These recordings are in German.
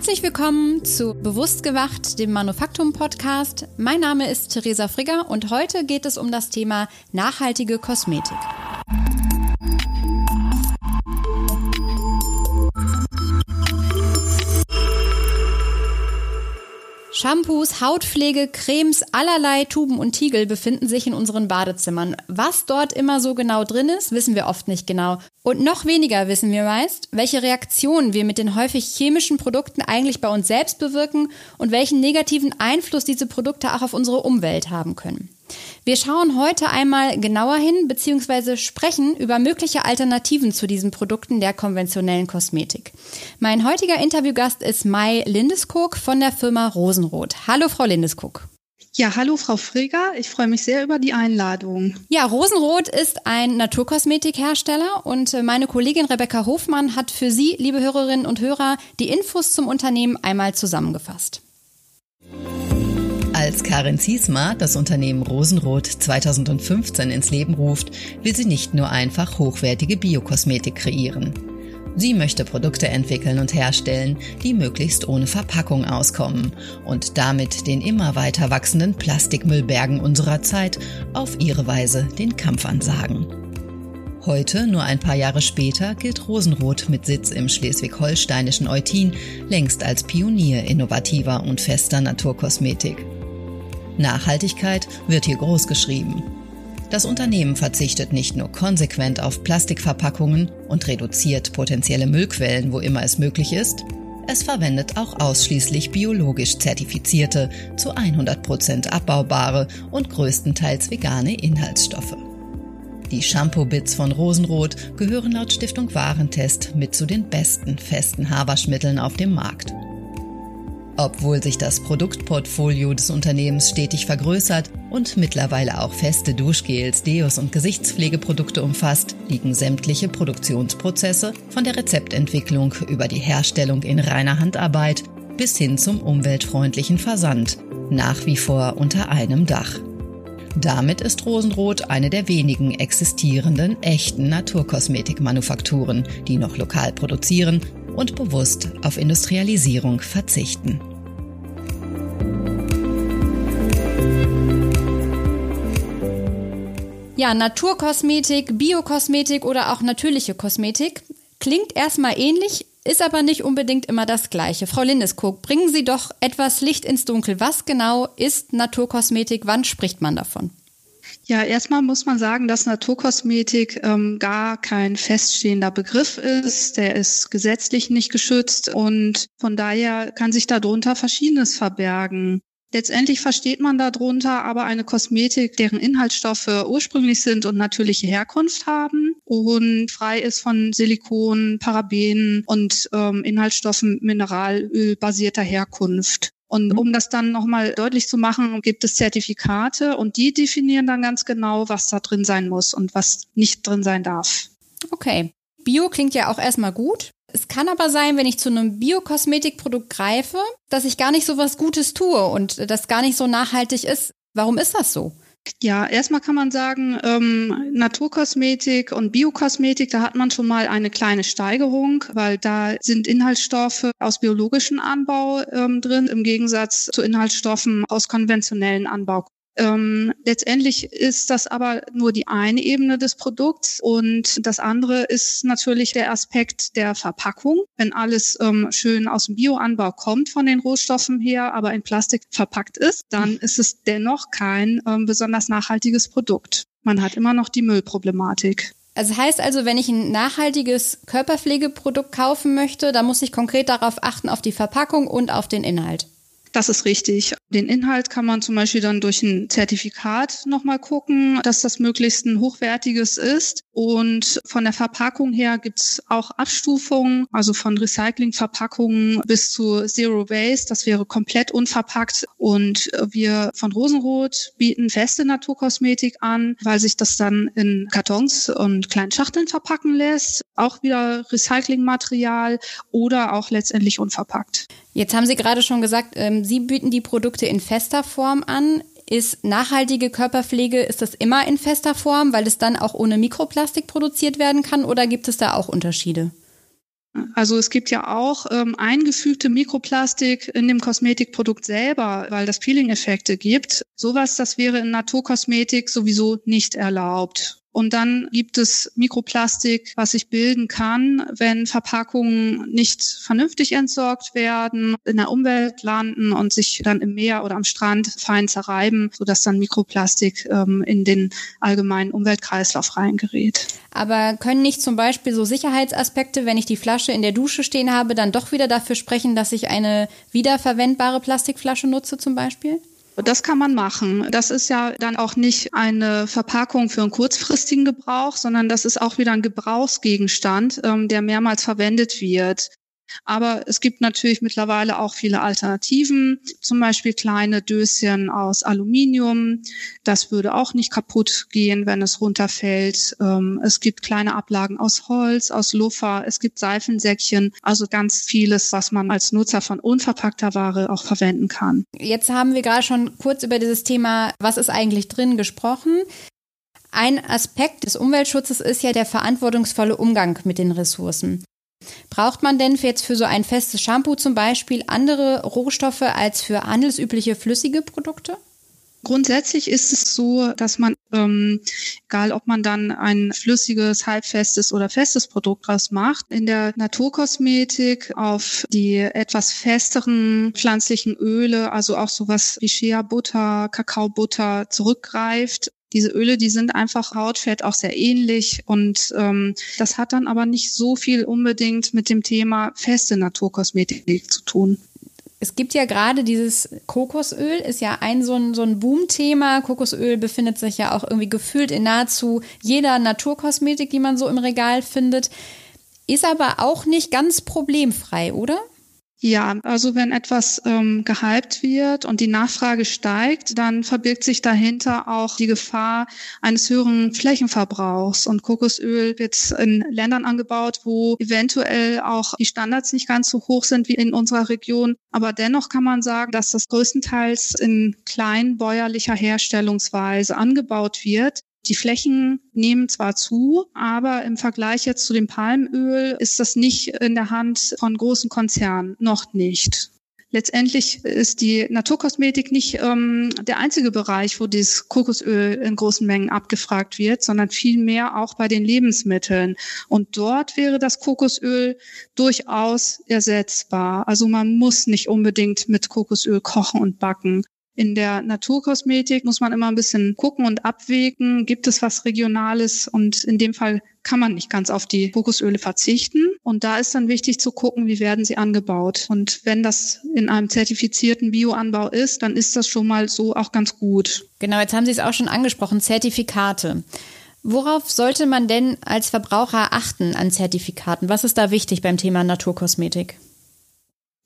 Herzlich willkommen zu Bewusst gewacht, dem Manufaktum Podcast. Mein Name ist Theresa Frigger und heute geht es um das Thema nachhaltige Kosmetik. Shampoos, Hautpflege, Cremes, allerlei Tuben und Tiegel befinden sich in unseren Badezimmern. Was dort immer so genau drin ist, wissen wir oft nicht genau. Und noch weniger wissen wir meist, welche Reaktionen wir mit den häufig chemischen Produkten eigentlich bei uns selbst bewirken und welchen negativen Einfluss diese Produkte auch auf unsere Umwelt haben können. Wir schauen heute einmal genauer hin bzw. sprechen über mögliche Alternativen zu diesen Produkten der konventionellen Kosmetik. Mein heutiger Interviewgast ist Mai Lindeskog von der Firma Rosenrot. Hallo, Frau Lindeskog. Ja, hallo Frau Freger, ich freue mich sehr über die Einladung. Ja, Rosenrot ist ein Naturkosmetikhersteller und äh, meine Kollegin Rebecca Hofmann hat für Sie, liebe Hörerinnen und Hörer, die Infos zum Unternehmen einmal zusammengefasst. Als Karin Ziesma das Unternehmen Rosenrot 2015 ins Leben ruft, will sie nicht nur einfach hochwertige Biokosmetik kreieren. Sie möchte Produkte entwickeln und herstellen, die möglichst ohne Verpackung auskommen und damit den immer weiter wachsenden Plastikmüllbergen unserer Zeit auf ihre Weise den Kampf ansagen. Heute, nur ein paar Jahre später, gilt Rosenrot mit Sitz im schleswig-holsteinischen Eutin längst als Pionier innovativer und fester Naturkosmetik. Nachhaltigkeit wird hier groß geschrieben. Das Unternehmen verzichtet nicht nur konsequent auf Plastikverpackungen und reduziert potenzielle Müllquellen, wo immer es möglich ist, es verwendet auch ausschließlich biologisch zertifizierte, zu 100% abbaubare und größtenteils vegane Inhaltsstoffe. Die Shampoo-Bits von Rosenrot gehören laut Stiftung Warentest mit zu den besten festen Haarwaschmitteln auf dem Markt. Obwohl sich das Produktportfolio des Unternehmens stetig vergrößert und mittlerweile auch feste Duschgels, Deos und Gesichtspflegeprodukte umfasst, liegen sämtliche Produktionsprozesse von der Rezeptentwicklung über die Herstellung in reiner Handarbeit bis hin zum umweltfreundlichen Versand nach wie vor unter einem Dach. Damit ist Rosenrot eine der wenigen existierenden echten Naturkosmetikmanufakturen, die noch lokal produzieren und bewusst auf Industrialisierung verzichten. Ja, Naturkosmetik, Biokosmetik oder auch natürliche Kosmetik klingt erstmal ähnlich, ist aber nicht unbedingt immer das Gleiche. Frau Lindeskog, bringen Sie doch etwas Licht ins Dunkel. Was genau ist Naturkosmetik? Wann spricht man davon? Ja, erstmal muss man sagen, dass Naturkosmetik ähm, gar kein feststehender Begriff ist. Der ist gesetzlich nicht geschützt und von daher kann sich darunter Verschiedenes verbergen. Letztendlich versteht man darunter aber eine Kosmetik, deren Inhaltsstoffe ursprünglich sind und natürliche Herkunft haben und frei ist von Silikon, Parabenen und ähm, Inhaltsstoffen mineralölbasierter Herkunft. Und mhm. um das dann nochmal deutlich zu machen, gibt es Zertifikate und die definieren dann ganz genau, was da drin sein muss und was nicht drin sein darf. Okay. Bio klingt ja auch erstmal gut. Es kann aber sein, wenn ich zu einem Biokosmetikprodukt greife, dass ich gar nicht so was Gutes tue und das gar nicht so nachhaltig ist. Warum ist das so? Ja, erstmal kann man sagen, ähm, Naturkosmetik und Biokosmetik, da hat man schon mal eine kleine Steigerung, weil da sind Inhaltsstoffe aus biologischem Anbau ähm, drin, im Gegensatz zu Inhaltsstoffen aus konventionellen Anbau. Ähm, letztendlich ist das aber nur die eine Ebene des Produkts und das andere ist natürlich der Aspekt der Verpackung. Wenn alles ähm, schön aus dem Bioanbau kommt von den Rohstoffen her, aber in Plastik verpackt ist, dann ist es dennoch kein ähm, besonders nachhaltiges Produkt. Man hat immer noch die Müllproblematik. Also heißt also, wenn ich ein nachhaltiges Körperpflegeprodukt kaufen möchte, dann muss ich konkret darauf achten, auf die Verpackung und auf den Inhalt. Das ist richtig. Den Inhalt kann man zum Beispiel dann durch ein Zertifikat nochmal gucken, dass das möglichst ein hochwertiges ist. Und von der Verpackung her gibt's auch Abstufungen, also von Recyclingverpackungen bis zu Zero Waste. Das wäre komplett unverpackt. Und wir von Rosenrot bieten feste Naturkosmetik an, weil sich das dann in Kartons und kleinen Schachteln verpacken lässt. Auch wieder Recyclingmaterial oder auch letztendlich unverpackt. Jetzt haben Sie gerade schon gesagt, ähm, Sie bieten die Produkte in fester Form an. Ist nachhaltige Körperpflege, ist das immer in fester Form, weil es dann auch ohne Mikroplastik produziert werden kann oder gibt es da auch Unterschiede? Also es gibt ja auch ähm, eingefügte Mikroplastik in dem Kosmetikprodukt selber, weil das Peeling-Effekte gibt. Sowas, das wäre in Naturkosmetik sowieso nicht erlaubt. Und dann gibt es Mikroplastik, was sich bilden kann, wenn Verpackungen nicht vernünftig entsorgt werden, in der Umwelt landen und sich dann im Meer oder am Strand fein zerreiben, sodass dann Mikroplastik ähm, in den allgemeinen Umweltkreislauf reingerät. Aber können nicht zum Beispiel so Sicherheitsaspekte, wenn ich die Flasche in der Dusche stehen habe, dann doch wieder dafür sprechen, dass ich eine wiederverwendbare Plastikflasche nutze zum Beispiel? Das kann man machen. Das ist ja dann auch nicht eine Verpackung für einen kurzfristigen Gebrauch, sondern das ist auch wieder ein Gebrauchsgegenstand, ähm, der mehrmals verwendet wird. Aber es gibt natürlich mittlerweile auch viele Alternativen, zum Beispiel kleine Döschen aus Aluminium. Das würde auch nicht kaputt gehen, wenn es runterfällt. Ähm, es gibt kleine Ablagen aus Holz, aus Luffer. Es gibt Seifensäckchen. Also ganz vieles, was man als Nutzer von unverpackter Ware auch verwenden kann. Jetzt haben wir gerade schon kurz über dieses Thema, was ist eigentlich drin, gesprochen. Ein Aspekt des Umweltschutzes ist ja der verantwortungsvolle Umgang mit den Ressourcen. Braucht man denn jetzt für so ein festes Shampoo zum Beispiel andere Rohstoffe als für handelsübliche flüssige Produkte? Grundsätzlich ist es so, dass man, ähm, egal ob man dann ein flüssiges, halbfestes oder festes Produkt draus macht, in der Naturkosmetik auf die etwas festeren pflanzlichen Öle, also auch sowas wie Shea-Butter, Kakaobutter zurückgreift diese Öle, die sind einfach Hautfett auch sehr ähnlich und ähm, das hat dann aber nicht so viel unbedingt mit dem Thema feste Naturkosmetik zu tun. Es gibt ja gerade dieses Kokosöl, ist ja ein so ein, so ein Boom-Thema. Kokosöl befindet sich ja auch irgendwie gefühlt in nahezu jeder Naturkosmetik, die man so im Regal findet. Ist aber auch nicht ganz problemfrei, oder? Ja, also wenn etwas ähm, gehypt wird und die Nachfrage steigt, dann verbirgt sich dahinter auch die Gefahr eines höheren Flächenverbrauchs. Und Kokosöl wird in Ländern angebaut, wo eventuell auch die Standards nicht ganz so hoch sind wie in unserer Region. Aber dennoch kann man sagen, dass das größtenteils in kleinbäuerlicher Herstellungsweise angebaut wird. Die Flächen nehmen zwar zu, aber im Vergleich jetzt zu dem Palmöl ist das nicht in der Hand von großen Konzernen, noch nicht. Letztendlich ist die Naturkosmetik nicht ähm, der einzige Bereich, wo dieses Kokosöl in großen Mengen abgefragt wird, sondern vielmehr auch bei den Lebensmitteln. Und dort wäre das Kokosöl durchaus ersetzbar. Also man muss nicht unbedingt mit Kokosöl kochen und backen. In der Naturkosmetik muss man immer ein bisschen gucken und abwägen, gibt es was Regionales und in dem Fall kann man nicht ganz auf die Kokosöle verzichten. Und da ist dann wichtig zu gucken, wie werden sie angebaut. Und wenn das in einem zertifizierten Bioanbau ist, dann ist das schon mal so auch ganz gut. Genau, jetzt haben Sie es auch schon angesprochen, Zertifikate. Worauf sollte man denn als Verbraucher achten an Zertifikaten? Was ist da wichtig beim Thema Naturkosmetik?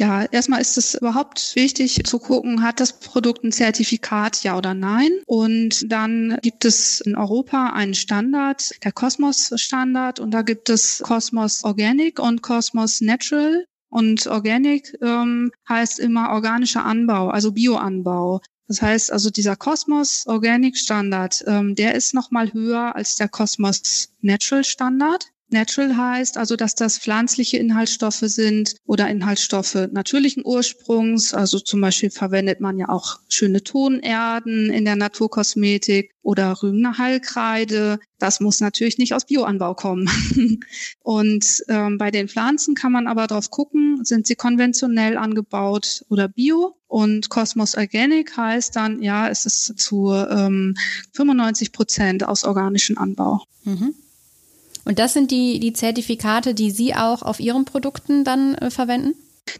Ja, erstmal ist es überhaupt wichtig zu gucken, hat das Produkt ein Zertifikat, ja oder nein? Und dann gibt es in Europa einen Standard, der Cosmos Standard, und da gibt es Cosmos Organic und Cosmos Natural. Und Organic ähm, heißt immer organischer Anbau, also Bioanbau. Das heißt also dieser Cosmos Organic Standard, ähm, der ist noch mal höher als der Cosmos Natural Standard. Natural heißt also, dass das pflanzliche Inhaltsstoffe sind oder Inhaltsstoffe natürlichen Ursprungs. Also zum Beispiel verwendet man ja auch schöne Tonerden in der Naturkosmetik oder rühmende Heilkreide. Das muss natürlich nicht aus Bioanbau kommen. Und ähm, bei den Pflanzen kann man aber drauf gucken, sind sie konventionell angebaut oder bio. Und Cosmos Organic heißt dann, ja, es ist zu ähm, 95 Prozent aus organischem Anbau. Mhm. Und das sind die, die Zertifikate, die Sie auch auf Ihren Produkten dann äh, verwenden?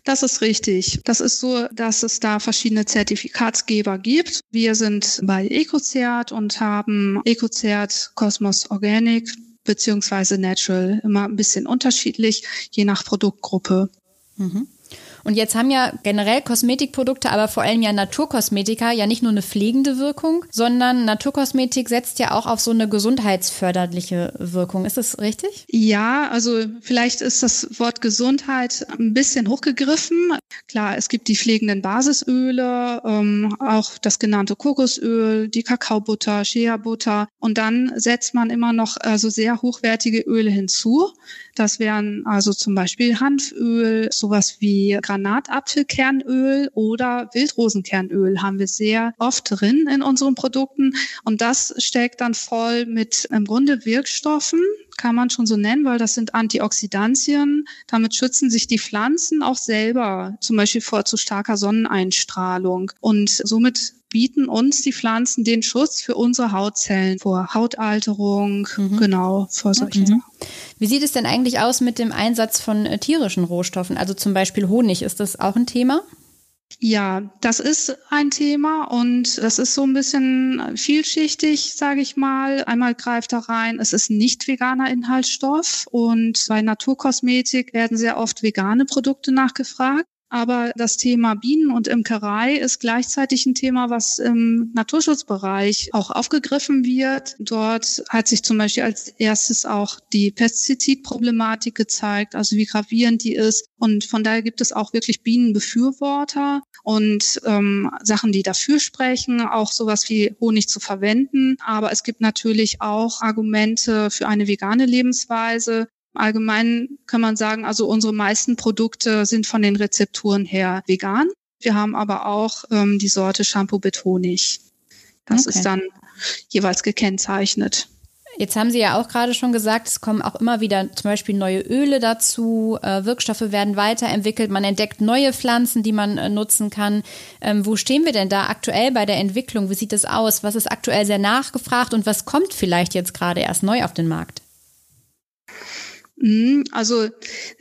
Das ist richtig. Das ist so, dass es da verschiedene Zertifikatsgeber gibt. Wir sind bei EcoCert und haben EcoCert Cosmos Organic beziehungsweise Natural immer ein bisschen unterschiedlich, je nach Produktgruppe. Mhm. Und jetzt haben ja generell Kosmetikprodukte, aber vor allem ja Naturkosmetika ja nicht nur eine pflegende Wirkung, sondern Naturkosmetik setzt ja auch auf so eine gesundheitsförderliche Wirkung. Ist das richtig? Ja, also vielleicht ist das Wort Gesundheit ein bisschen hochgegriffen. Klar, es gibt die pflegenden Basisöle, ähm, auch das genannte Kokosöl, die Kakaobutter, Shea-Butter. Und dann setzt man immer noch also sehr hochwertige Öle hinzu. Das wären also zum Beispiel Hanföl, sowas wie Granatapfelkernöl oder Wildrosenkernöl haben wir sehr oft drin in unseren Produkten. Und das steckt dann voll mit im Grunde Wirkstoffen, kann man schon so nennen, weil das sind Antioxidantien. Damit schützen sich die Pflanzen auch selber, zum Beispiel vor zu starker Sonneneinstrahlung. Und somit bieten uns die Pflanzen den Schutz für unsere Hautzellen vor Hautalterung, mhm. genau, vor solchen okay. Wie sieht es denn eigentlich aus mit dem Einsatz von äh, tierischen Rohstoffen, also zum Beispiel Honig? Ist das auch ein Thema? Ja, das ist ein Thema und das ist so ein bisschen vielschichtig, sage ich mal. Einmal greift da rein, es ist nicht veganer Inhaltsstoff und bei Naturkosmetik werden sehr oft vegane Produkte nachgefragt. Aber das Thema Bienen und Imkerei ist gleichzeitig ein Thema, was im Naturschutzbereich auch aufgegriffen wird. Dort hat sich zum Beispiel als erstes auch die Pestizidproblematik gezeigt, also wie gravierend die ist. Und von daher gibt es auch wirklich Bienenbefürworter und ähm, Sachen, die dafür sprechen, auch sowas wie Honig zu verwenden. Aber es gibt natürlich auch Argumente für eine vegane Lebensweise, Allgemein kann man sagen, also unsere meisten Produkte sind von den Rezepturen her vegan. Wir haben aber auch ähm, die Sorte Shampoo mit Honig. Das okay. ist dann jeweils gekennzeichnet. Jetzt haben Sie ja auch gerade schon gesagt, es kommen auch immer wieder zum Beispiel neue Öle dazu, äh, Wirkstoffe werden weiterentwickelt, man entdeckt neue Pflanzen, die man äh, nutzen kann. Ähm, wo stehen wir denn da aktuell bei der Entwicklung? Wie sieht es aus? Was ist aktuell sehr nachgefragt und was kommt vielleicht jetzt gerade erst neu auf den Markt? Mhm, also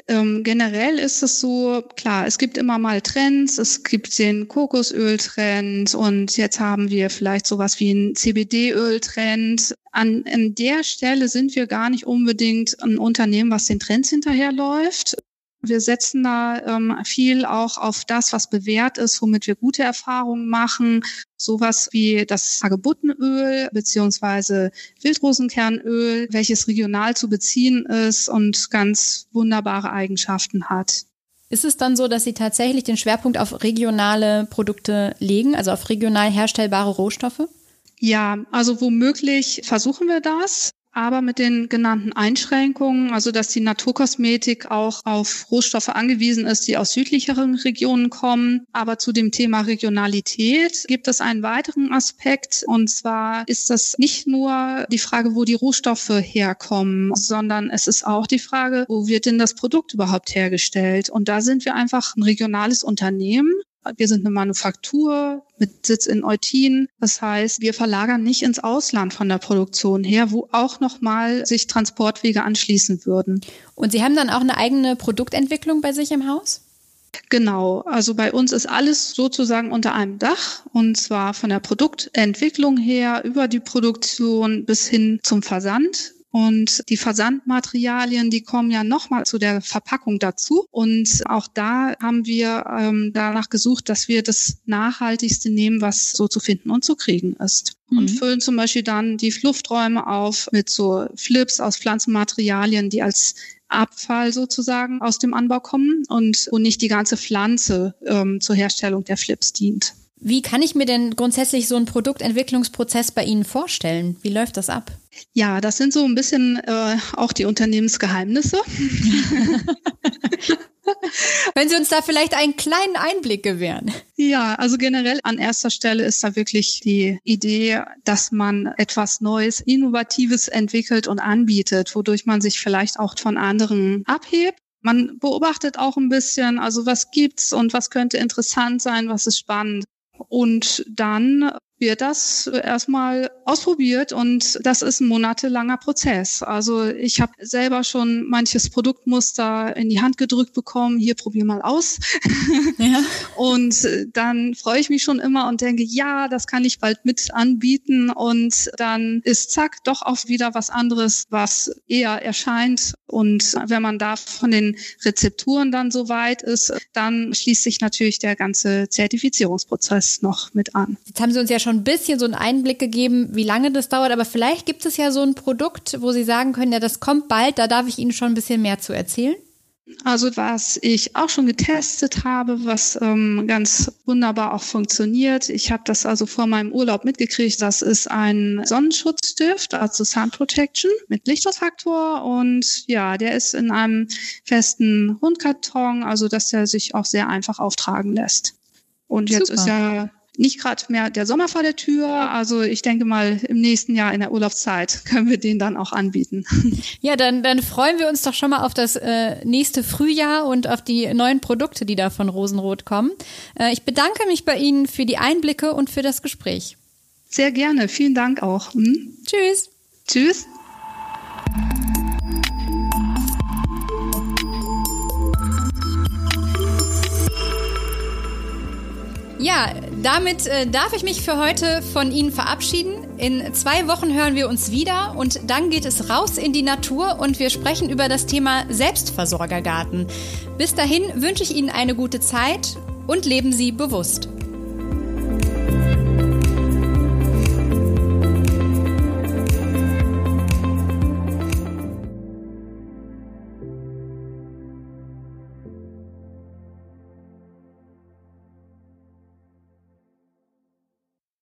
ähm, generell ist es so, klar, es gibt immer mal Trends, es gibt den Kokosöl-Trend und jetzt haben wir vielleicht sowas wie einen CBD-Öl-Trend. An, an der Stelle sind wir gar nicht unbedingt ein Unternehmen, was den Trends hinterherläuft. Wir setzen da ähm, viel auch auf das, was bewährt ist, womit wir gute Erfahrungen machen. Sowas wie das Hagebuttenöl beziehungsweise Wildrosenkernöl, welches regional zu beziehen ist und ganz wunderbare Eigenschaften hat. Ist es dann so, dass Sie tatsächlich den Schwerpunkt auf regionale Produkte legen, also auf regional herstellbare Rohstoffe? Ja, also womöglich versuchen wir das aber mit den genannten Einschränkungen, also dass die Naturkosmetik auch auf Rohstoffe angewiesen ist, die aus südlicheren Regionen kommen. Aber zu dem Thema Regionalität gibt es einen weiteren Aspekt, und zwar ist das nicht nur die Frage, wo die Rohstoffe herkommen, sondern es ist auch die Frage, wo wird denn das Produkt überhaupt hergestellt? Und da sind wir einfach ein regionales Unternehmen wir sind eine Manufaktur mit Sitz in Eutin. Das heißt, wir verlagern nicht ins Ausland von der Produktion her, wo auch nochmal sich Transportwege anschließen würden. Und Sie haben dann auch eine eigene Produktentwicklung bei sich im Haus? Genau, also bei uns ist alles sozusagen unter einem Dach und zwar von der Produktentwicklung her über die Produktion bis hin zum Versand. Und die Versandmaterialien, die kommen ja nochmal zu der Verpackung dazu. Und auch da haben wir ähm, danach gesucht, dass wir das Nachhaltigste nehmen, was so zu finden und zu kriegen ist. Mhm. Und füllen zum Beispiel dann die Lufträume auf mit so Flips aus Pflanzenmaterialien, die als Abfall sozusagen aus dem Anbau kommen und wo nicht die ganze Pflanze ähm, zur Herstellung der Flips dient. Wie kann ich mir denn grundsätzlich so einen Produktentwicklungsprozess bei Ihnen vorstellen? Wie läuft das ab? Ja, das sind so ein bisschen äh, auch die Unternehmensgeheimnisse. Wenn Sie uns da vielleicht einen kleinen Einblick gewähren. Ja, also generell an erster Stelle ist da wirklich die Idee, dass man etwas Neues, Innovatives entwickelt und anbietet, wodurch man sich vielleicht auch von anderen abhebt. Man beobachtet auch ein bisschen, also was gibt's und was könnte interessant sein, was ist spannend. Und dann wird das erstmal ausprobiert und das ist ein monatelanger Prozess. Also ich habe selber schon manches Produktmuster in die Hand gedrückt bekommen, hier probier mal aus. Ja. und dann freue ich mich schon immer und denke, ja, das kann ich bald mit anbieten und dann ist zack doch auch wieder was anderes, was eher erscheint und wenn man da von den Rezepturen dann so weit ist, dann schließt sich natürlich der ganze Zertifizierungsprozess noch mit an. Jetzt haben Sie uns ja schon ein bisschen so einen Einblick gegeben, wie lange das dauert, aber vielleicht gibt es ja so ein Produkt, wo Sie sagen können, ja, das kommt bald, da darf ich Ihnen schon ein bisschen mehr zu erzählen. Also was ich auch schon getestet habe, was ähm, ganz wunderbar auch funktioniert. Ich habe das also vor meinem Urlaub mitgekriegt. Das ist ein Sonnenschutzstift, also Sun Protection mit Lichtschutzfaktor und ja, der ist in einem festen Rundkarton, also dass der sich auch sehr einfach auftragen lässt. Und jetzt Super. ist ja nicht gerade mehr der Sommer vor der Tür. Also ich denke mal, im nächsten Jahr in der Urlaubszeit können wir den dann auch anbieten. Ja, dann, dann freuen wir uns doch schon mal auf das äh, nächste Frühjahr und auf die neuen Produkte, die da von Rosenrot kommen. Äh, ich bedanke mich bei Ihnen für die Einblicke und für das Gespräch. Sehr gerne. Vielen Dank auch. Hm? Tschüss. Tschüss. Ja, damit äh, darf ich mich für heute von Ihnen verabschieden. In zwei Wochen hören wir uns wieder und dann geht es raus in die Natur und wir sprechen über das Thema Selbstversorgergarten. Bis dahin wünsche ich Ihnen eine gute Zeit und leben Sie bewusst.